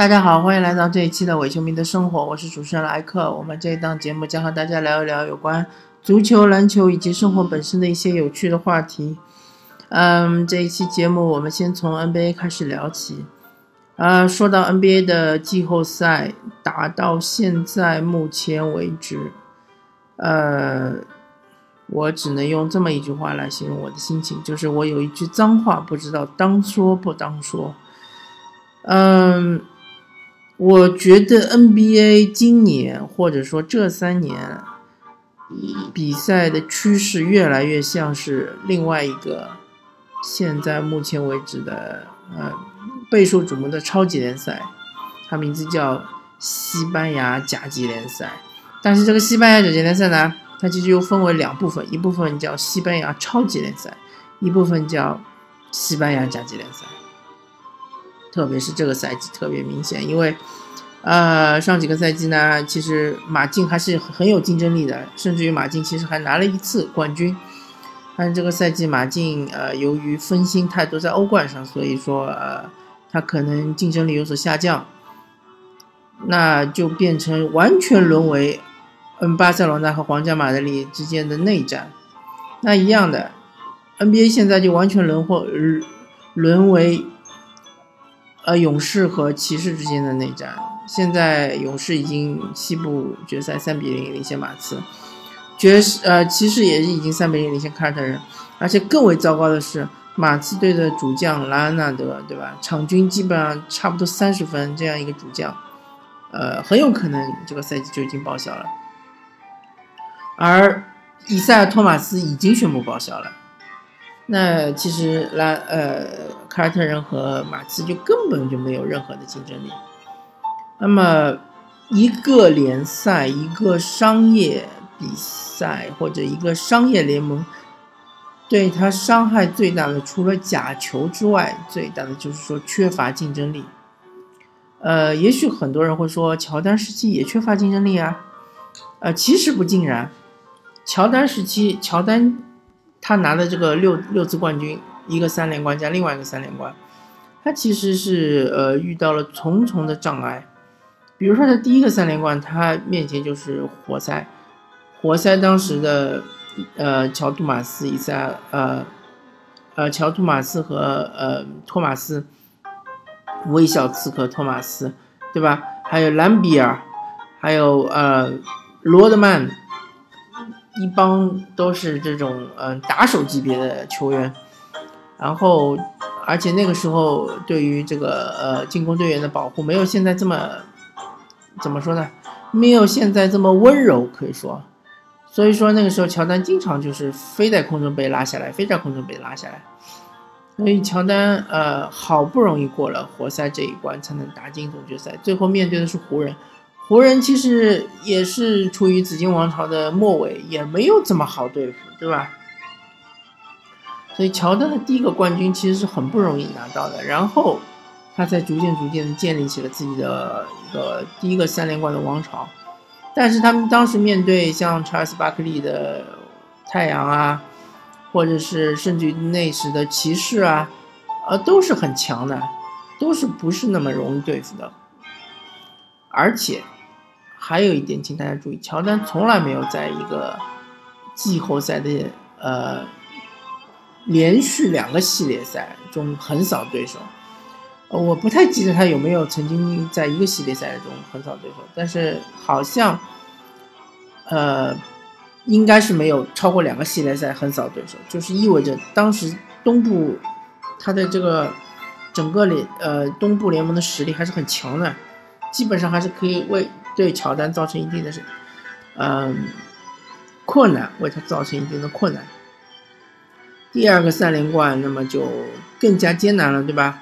大家好，欢迎来到这一期的伪球迷的生活，我是主持人莱克。我们这一档节目将和大家聊一聊有关足球、篮球以及生活本身的一些有趣的话题。嗯，这一期节目我们先从 NBA 开始聊起。呃，说到 NBA 的季后赛打到现在目前为止，呃，我只能用这么一句话来形容我的心情，就是我有一句脏话不知道当说不当说。嗯。我觉得 NBA 今年或者说这三年比赛的趋势越来越像是另外一个现在目前为止的呃备受瞩目的超级联赛，它名字叫西班牙甲级联赛。但是这个西班牙甲级联赛呢，它其实又分为两部分，一部分叫西班牙超级联赛，一部分叫西班牙甲级联赛。特别是这个赛季特别明显，因为，呃，上几个赛季呢，其实马竞还是很有竞争力的，甚至于马竞其实还拿了一次冠军。但是这个赛季马竞呃，由于分心太多在欧冠上，所以说呃，他可能竞争力有所下降，那就变成完全沦为嗯巴塞罗那和皇家马德里之间的内战。那一样的，NBA 现在就完全沦或沦为。呃，勇士和骑士之间的内战，现在勇士已经西部决赛三比零领先马刺，爵士呃骑士也是已经三比零领先凯尔特人，而且更为糟糕的是，马刺队的主将莱昂纳德，对吧？场均基本上差不多三十分这样一个主将，呃，很有可能这个赛季就已经报销了，而伊赛尔托马斯已经宣布报销了。那其实拉呃凯尔特人和马刺就根本就没有任何的竞争力。那么一个联赛、一个商业比赛或者一个商业联盟，对它伤害最大的，除了假球之外，最大的就是说缺乏竞争力。呃，也许很多人会说，乔丹时期也缺乏竞争力啊。呃，其实不尽然，乔丹时期，乔丹。他拿的这个六六次冠军，一个三连冠加另外一个三连冠，他其实是呃遇到了重重的障碍。比如说他第一个三连冠，他面前就是活塞，活塞当时的呃乔杜马斯、伊赛呃呃乔杜马斯和呃托马斯，微笑刺客托马斯，对吧？还有兰比尔，还有呃罗德曼。一帮都是这种嗯打手级别的球员，然后而且那个时候对于这个呃进攻队员的保护没有现在这么怎么说呢？没有现在这么温柔，可以说，所以说那个时候乔丹经常就是飞在空中被拉下来，飞在空中被拉下来，所以乔丹呃好不容易过了活塞这一关才能打进总决赛，最后面对的是湖人。湖人其实也是处于紫金王朝的末尾，也没有这么好对付，对吧？所以乔丹的第一个冠军其实是很不容易拿到的，然后他才逐渐逐渐的建立起了自己的一个第一个三连冠的王朝。但是他们当时面对像查尔斯巴克利的太阳啊，或者是甚至于那时的骑士啊，呃，都是很强的，都是不是那么容易对付的，而且。还有一点，请大家注意，乔丹从来没有在一个季后赛的呃连续两个系列赛中横扫对手。呃，我不太记得他有没有曾经在一个系列赛中横扫对手，但是好像呃应该是没有超过两个系列赛横扫对手，就是意味着当时东部他的这个整个联呃东部联盟的实力还是很强的，基本上还是可以为。对乔丹造成一定的是，嗯，困难，为他造成一定的困难。第二个三连冠，那么就更加艰难了，对吧？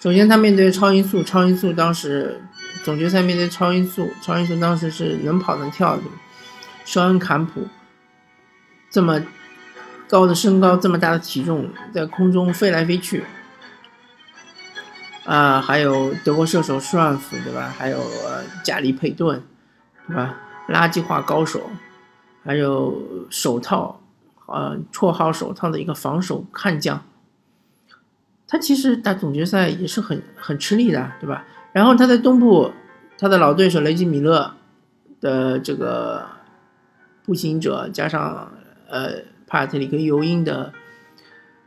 首先，他面对超音速，超音速当时总决赛面对超音速，超音速当时是能跑能跳的，肖恩坎普这么高的身高，这么大的体重，在空中飞来飞去。啊，还有德国射手舒尔夫，对吧？还有呃加里佩顿，对吧？垃圾话高手，还有手套，呃，绰号手套的一个防守悍将。他其实打总决赛也是很很吃力的，对吧？然后他在东部，他的老对手雷吉米勒的这个步行者，加上呃帕特里克尤因的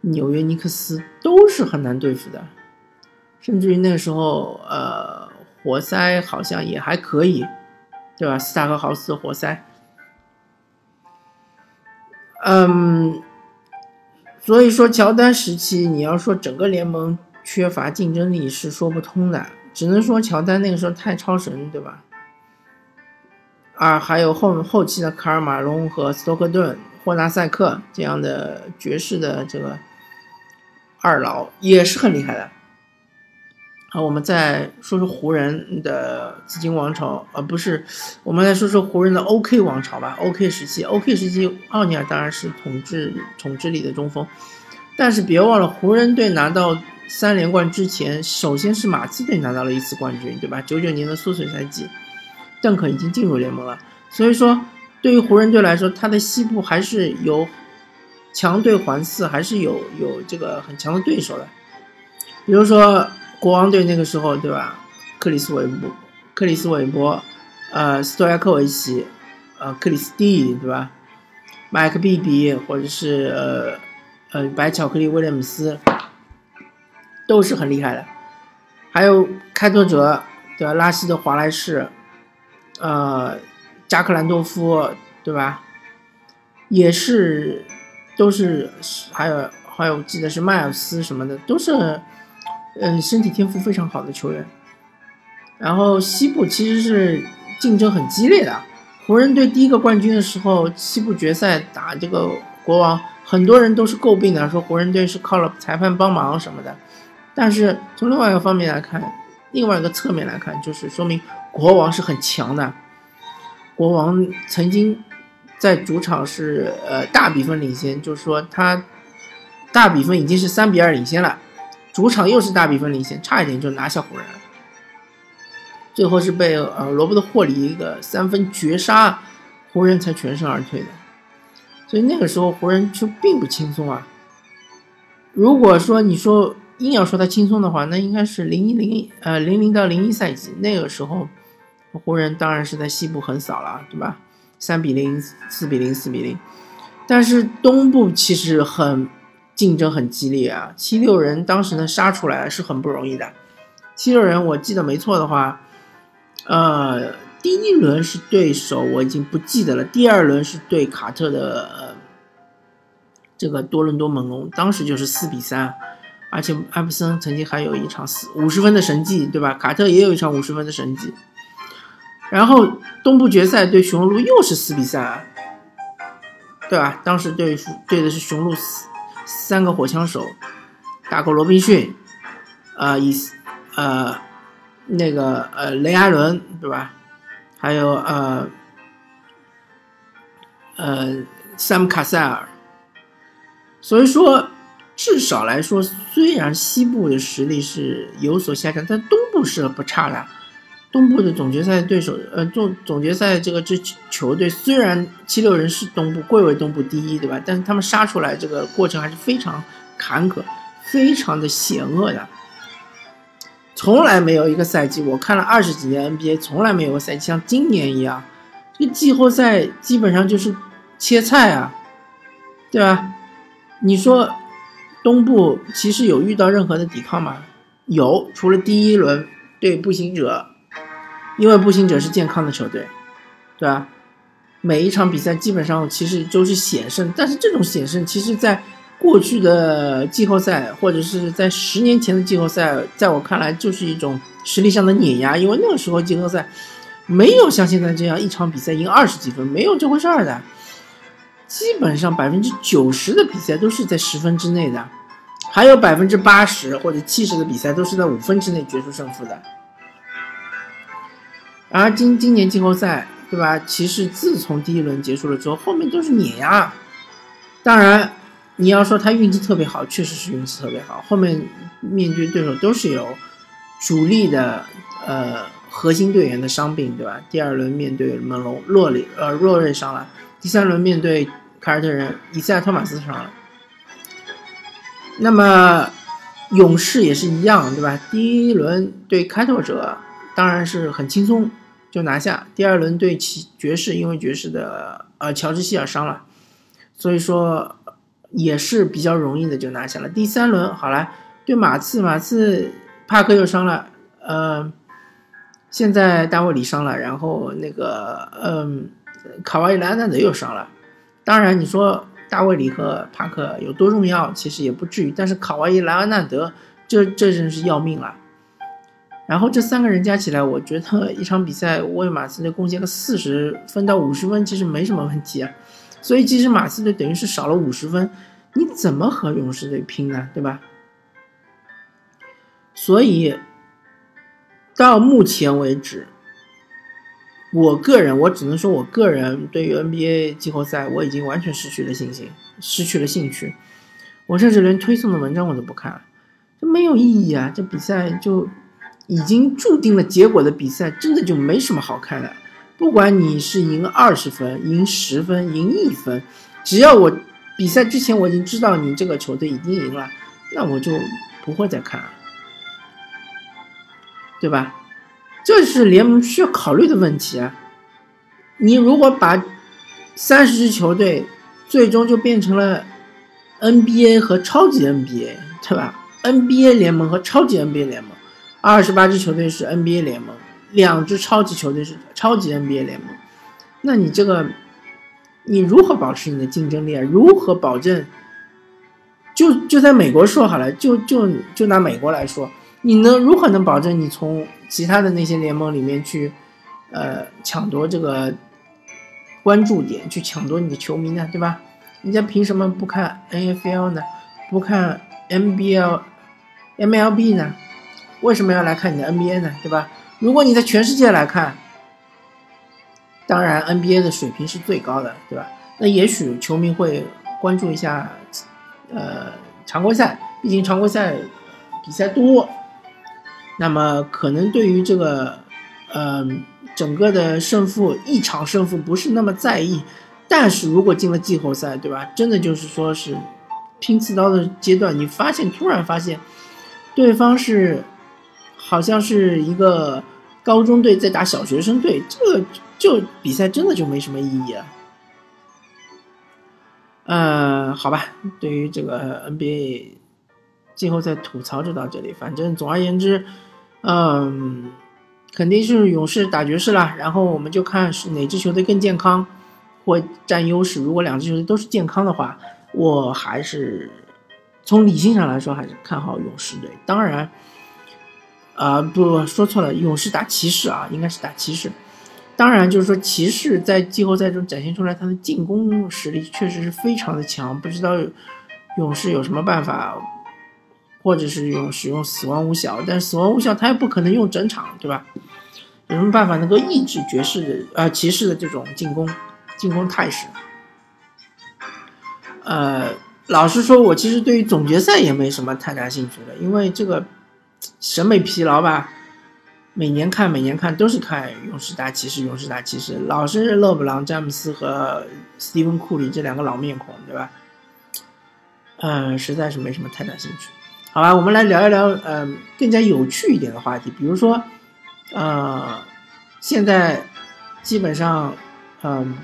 纽约尼克斯，都是很难对付的。甚至于那个时候，呃，活塞好像也还可以，对吧？斯塔克豪斯活塞，嗯，所以说乔丹时期，你要说整个联盟缺乏竞争力是说不通的，只能说乔丹那个时候太超神，对吧？啊，还有后后期的卡尔马龙和斯托克顿、霍纳塞克这样的爵士的这个二老也是很厉害的。好，我们再说说湖人的紫金王朝，啊不是我们来说说湖人的 OK 王朝吧。OK 时期，OK 时期，奥尼尔当然是统治统治力的中锋，但是别忘了，湖人队拿到三连冠之前，首先是马刺队拿到了一次冠军，对吧？九九年的缩水赛季，邓肯已经进入联盟了，所以说对于湖人队来说，他的西部还是有强队环伺，还是有有这个很强的对手的，比如说。国王队那个时候，对吧？克里斯韦伯、克里斯韦伯，呃，斯托亚科维奇，呃，克里斯蒂，对吧？麦克比比，或者是呃呃白巧克力威廉姆斯，都是很厉害的。还有开拓者，对吧？拉希德华莱士，呃，加克兰多夫，对吧？也是，都是，还有还有，记得是迈尔斯什么的，都是。嗯，身体天赋非常好的球员。然后西部其实是竞争很激烈的。湖人队第一个冠军的时候，西部决赛打这个国王，很多人都是诟病的，说湖人队是靠了裁判帮忙什么的。但是从另外一个方面来看，另外一个侧面来看，就是说明国王是很强的。国王曾经在主场是呃大比分领先，就是说他大比分已经是三比二领先了。主场又是大比分领先，差一点就拿下湖人。最后是被呃罗伯特霍里一个三分绝杀，湖人才全身而退的。所以那个时候湖人就并不轻松啊。如果说你说硬要说他轻松的话，那应该是零一零呃零零到零一赛季那个时候，湖人当然是在西部横扫了，对吧？三比零、四比零、四比零。但是东部其实很。竞争很激烈啊！七六人当时能杀出来是很不容易的。七六人，我记得没错的话，呃，第一轮是对手，我已经不记得了。第二轮是对卡特的这个多伦多猛龙，当时就是四比三，而且艾弗森曾经还有一场四五十分的神迹，对吧？卡特也有一场五十分的神迹。然后东部决赛对雄鹿又是四比三，对吧？当时对对的是雄鹿四。三个火枪手，大狗罗宾逊，啊，以呃那个呃雷阿伦对吧？还有呃呃萨姆卡塞尔。所以说，至少来说，虽然西部的实力是有所下降，但东部是不差的。东部的总决赛对手，呃，总总决赛这个支球队虽然七六人是东部贵为东部第一，对吧？但是他们杀出来这个过程还是非常坎坷，非常的险恶的。从来没有一个赛季，我看了二十几年 NBA，从来没有个赛季像今年一样，这个季后赛基本上就是切菜啊，对吧？你说东部其实有遇到任何的抵抗吗？有，除了第一轮对步行者。因为步行者是健康的球队，对吧？每一场比赛基本上其实都是险胜，但是这种险胜，其实在过去的季后赛或者是在十年前的季后赛，在我看来就是一种实力上的碾压。因为那个时候季后赛没有像现在这样一场比赛赢二十几分，没有这回事儿的。基本上百分之九十的比赛都是在十分之内的，还有百分之八十或者七十的比赛都是在五分之内决出胜负的。而今今年季后赛，对吧？其实自从第一轮结束了之后，后面都是碾压。当然，你要说他运气特别好，确实是运气特别好。后面面对对手都是有主力的呃核心队员的伤病，对吧？第二轮面对猛龙，洛里呃洛瑞伤了；第三轮面对凯尔特人，伊赛托马斯伤了。那么勇士也是一样，对吧？第一轮对开拓者当然是很轻松就拿下，第二轮对骑爵士，因为爵士的呃乔治希尔伤了，所以说也是比较容易的就拿下了。第三轮好了，对马刺，马刺帕克又伤了，呃，现在大卫里伤了，然后那个嗯，卡哇伊莱纳德又伤了，当然你说。大卫里和帕克有多重要，其实也不至于。但是卡哇伊、莱昂纳德，这这真是要命了。然后这三个人加起来，我觉得一场比赛为马刺队贡献个四十分到五十分，其实没什么问题啊。所以其实马刺队等于是少了五十分，你怎么和勇士队拼呢？对吧？所以到目前为止。我个人，我只能说，我个人对于 NBA 季后赛，我已经完全失去了信心，失去了兴趣。我甚至连推送的文章我都不看了，这没有意义啊！这比赛就已经注定了结果的比赛，真的就没什么好看的。不管你是赢二十分、赢十分、赢一分，只要我比赛之前我已经知道你这个球队已经赢了，那我就不会再看，对吧？这是联盟需要考虑的问题啊！你如果把三十支球队最终就变成了 NBA 和超级 NBA，对吧？NBA 联盟和超级 NBA 联盟，二十八支球队是 NBA 联盟，两支超级球队是超级 NBA 联盟，那你这个你如何保持你的竞争力？啊？如何保证？就就在美国说好了，就就就拿美国来说。你能如何能保证你从其他的那些联盟里面去，呃，抢夺这个关注点，去抢夺你的球迷呢？对吧？人家凭什么不看 NFL 呢？不看 NBL、MLB 呢？为什么要来看你的 NBA 呢？对吧？如果你在全世界来看，当然 NBA 的水平是最高的，对吧？那也许球迷会关注一下，呃，常规赛，毕竟常规赛比赛多。那么可能对于这个，呃，整个的胜负一场胜负不是那么在意，但是如果进了季后赛，对吧？真的就是说是拼刺刀的阶段，你发现突然发现对方是好像是一个高中队在打小学生队，这个就比赛真的就没什么意义了。呃，好吧，对于这个 NBA 季后赛吐槽就到这里，反正总而言之。嗯，肯定是勇士打爵士了，然后我们就看是哪支球队更健康，或占优势。如果两支球队都是健康的话，我还是从理性上来说还是看好勇士队。当然，啊不说错了，勇士打骑士啊，应该是打骑士。当然就是说骑士在季后赛中展现出来他的进攻实力确实是非常的强，不知道勇士有什么办法。或者是用使用死亡无效，但死亡无效他也不可能用整场，对吧？有什么办法能够抑制爵士的呃骑士的这种进攻进攻态势？呃，老实说，我其实对于总决赛也没什么太大兴趣的，因为这个审美疲劳吧。每年看，每年看都是看勇士打骑士，勇士打骑士，老是勒布朗、詹姆斯和斯蒂芬库里这两个老面孔，对吧？嗯，实在是没什么太大兴趣。好吧，我们来聊一聊，嗯，更加有趣一点的话题，比如说，呃，现在基本上，嗯，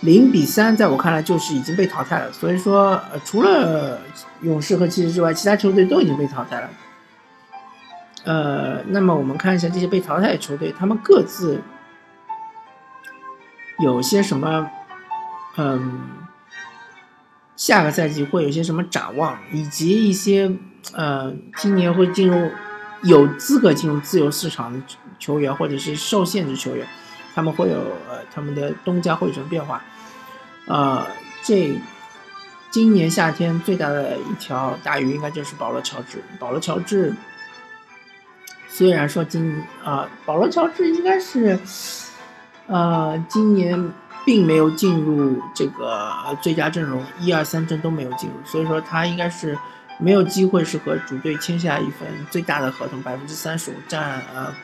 零比三，在我看来就是已经被淘汰了。所以说，除了勇士和骑士之外，其他球队都已经被淘汰了。呃，那么我们看一下这些被淘汰的球队，他们各自有些什么，嗯。下个赛季会有些什么展望，以及一些呃，今年会进入有资格进入自由市场的球员，或者是受限制球员，他们会有呃他们的东家会有什么变化？呃，这今年夏天最大的一条大鱼应该就是保罗乔治。保罗乔治虽然说今啊，保罗乔治应该是呃今年。并没有进入这个最佳阵容，一二三阵都没有进入，所以说他应该是没有机会是和主队签下一份最大的合同，百分之三十五占呃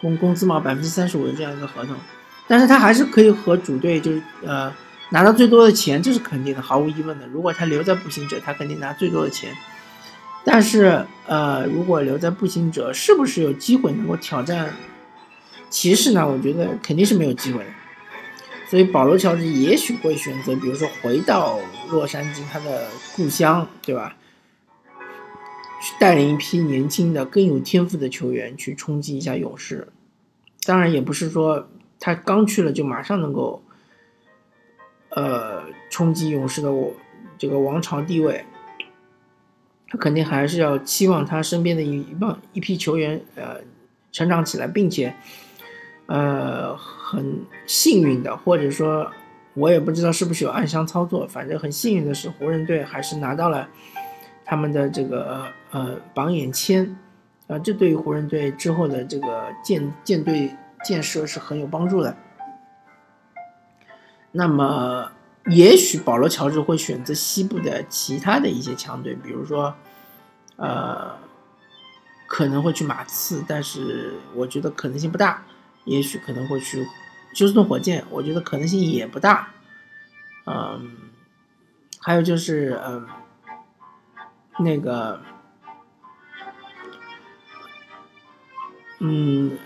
工工资帽百分之三十五的这样一个合同，但是他还是可以和主队就是呃拿到最多的钱，这是肯定的，毫无疑问的。如果他留在步行者，他肯定拿最多的钱。但是呃，如果留在步行者，是不是有机会能够挑战骑士呢？我觉得肯定是没有机会的。所以保罗乔治也许会选择，比如说回到洛杉矶他的故乡，对吧？去带领一批年轻的、更有天赋的球员去冲击一下勇士。当然，也不是说他刚去了就马上能够，呃，冲击勇士的我这个王朝地位。他肯定还是要期望他身边的一一帮一批球员，呃，成长起来，并且，呃，很幸运的，或者说，我也不知道是不是有暗箱操作，反正很幸运的是，湖人队还是拿到了他们的这个呃榜眼签，啊，这对于湖人队之后的这个建建队建设是很有帮助的。那么。也许保罗·乔治会选择西部的其他的一些强队，比如说，呃，可能会去马刺，但是我觉得可能性不大。也许可能会去休斯顿火箭，我觉得可能性也不大。嗯，还有就是，嗯，那个，嗯，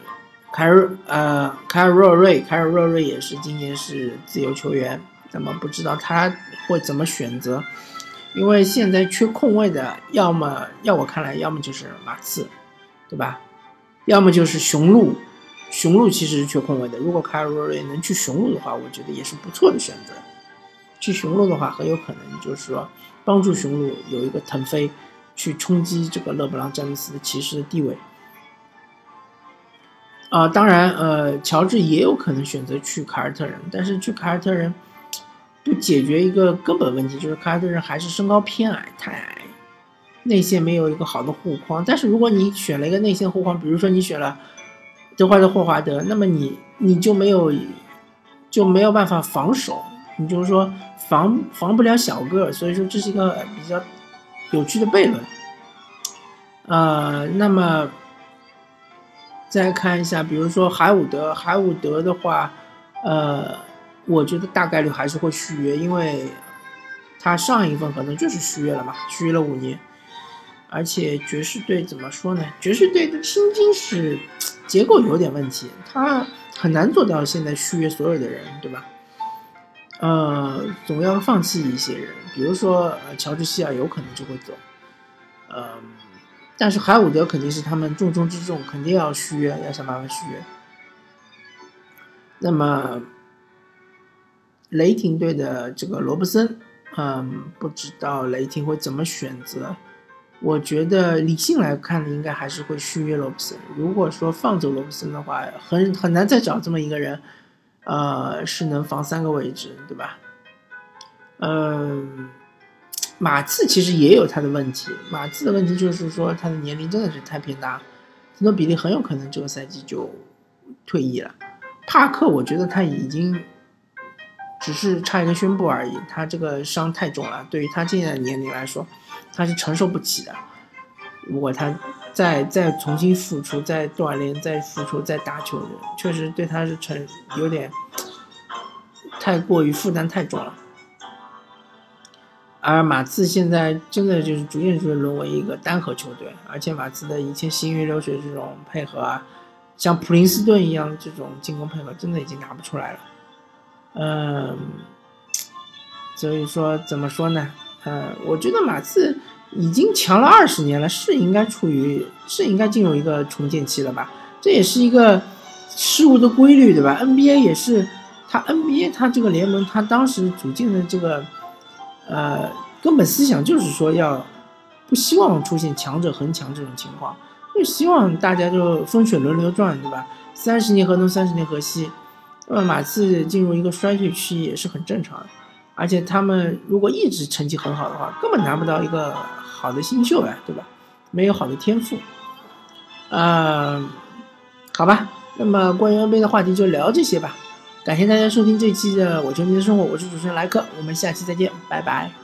凯尔，呃，凯尔·若瑞，凯尔·若瑞也是今年是自由球员。那么不知道他会怎么选择，因为现在缺空位的，要么要我看来，要么就是马刺，对吧？要么就是雄鹿，雄鹿其实是缺空位的。如果卡尔罗瑞能去雄鹿的话，我觉得也是不错的选择。去雄鹿的话，很有可能就是说帮助雄鹿有一个腾飞，去冲击这个勒布朗詹姆斯的骑士的地位。啊，当然，呃，乔治也有可能选择去凯尔特人，但是去凯尔特人。不解决一个根本问题，就是凯尔特人还是身高偏矮，太矮，内线没有一个好的护框。但是如果你选了一个内线护框，比如说你选了德怀特霍华德，那么你你就没有就没有办法防守，你就是说防防不了小个，所以说这是一个比较有趣的悖论。呃，那么再看一下，比如说海伍德，海伍德的话，呃。我觉得大概率还是会续约，因为他上一份合同就是续约了嘛，续约了五年。而且爵士队怎么说呢？爵士队的薪金是结构有点问题，他很难做到现在续约所有的人，对吧？呃，总要放弃一些人，比如说乔治希尔有可能就会走，嗯，但是海伍德肯定是他们重中之重，肯定要续约，要想办法续约。那么。雷霆队的这个罗伯森，嗯，不知道雷霆会怎么选择。我觉得理性来看，应该还是会续约罗伯森。如果说放走罗伯森的话，很很难再找这么一个人，呃，是能防三个位置，对吧？嗯，马刺其实也有他的问题。马刺的问题就是说，他的年龄真的是太偏大，很多比例很有可能这个赛季就退役了。帕克，我觉得他已经。只是差一个宣布而已，他这个伤太重了，对于他现在的年龄来说，他是承受不起的。如果他再再重新复出、再锻炼、再复出、再打球，确实对他是成有点太过于负担太重了。而马刺现在真的就是逐渐逐渐沦为一个单核球队，而且马刺的一切行云流水这种配合啊，像普林斯顿一样这种进攻配合，真的已经拿不出来了。嗯，所以说怎么说呢？呃，我觉得马刺已经强了二十年了，是应该处于是应该进入一个重建期了吧？这也是一个事物的规律，对吧？NBA 也是，它 NBA 它这个联盟它当时组建的这个呃根本思想就是说要不希望出现强者恒强这种情况，就希望大家就风水轮流转，对吧？三十年河东，三十年河西。那么马刺进入一个衰退期也是很正常的，而且他们如果一直成绩很好的话，根本拿不到一个好的新秀呀，对吧？没有好的天赋，嗯，好吧，那么关于 NBA 的话题就聊这些吧。感谢大家收听这期的《我球迷的生活》，我是主持人莱克，我们下期再见，拜拜。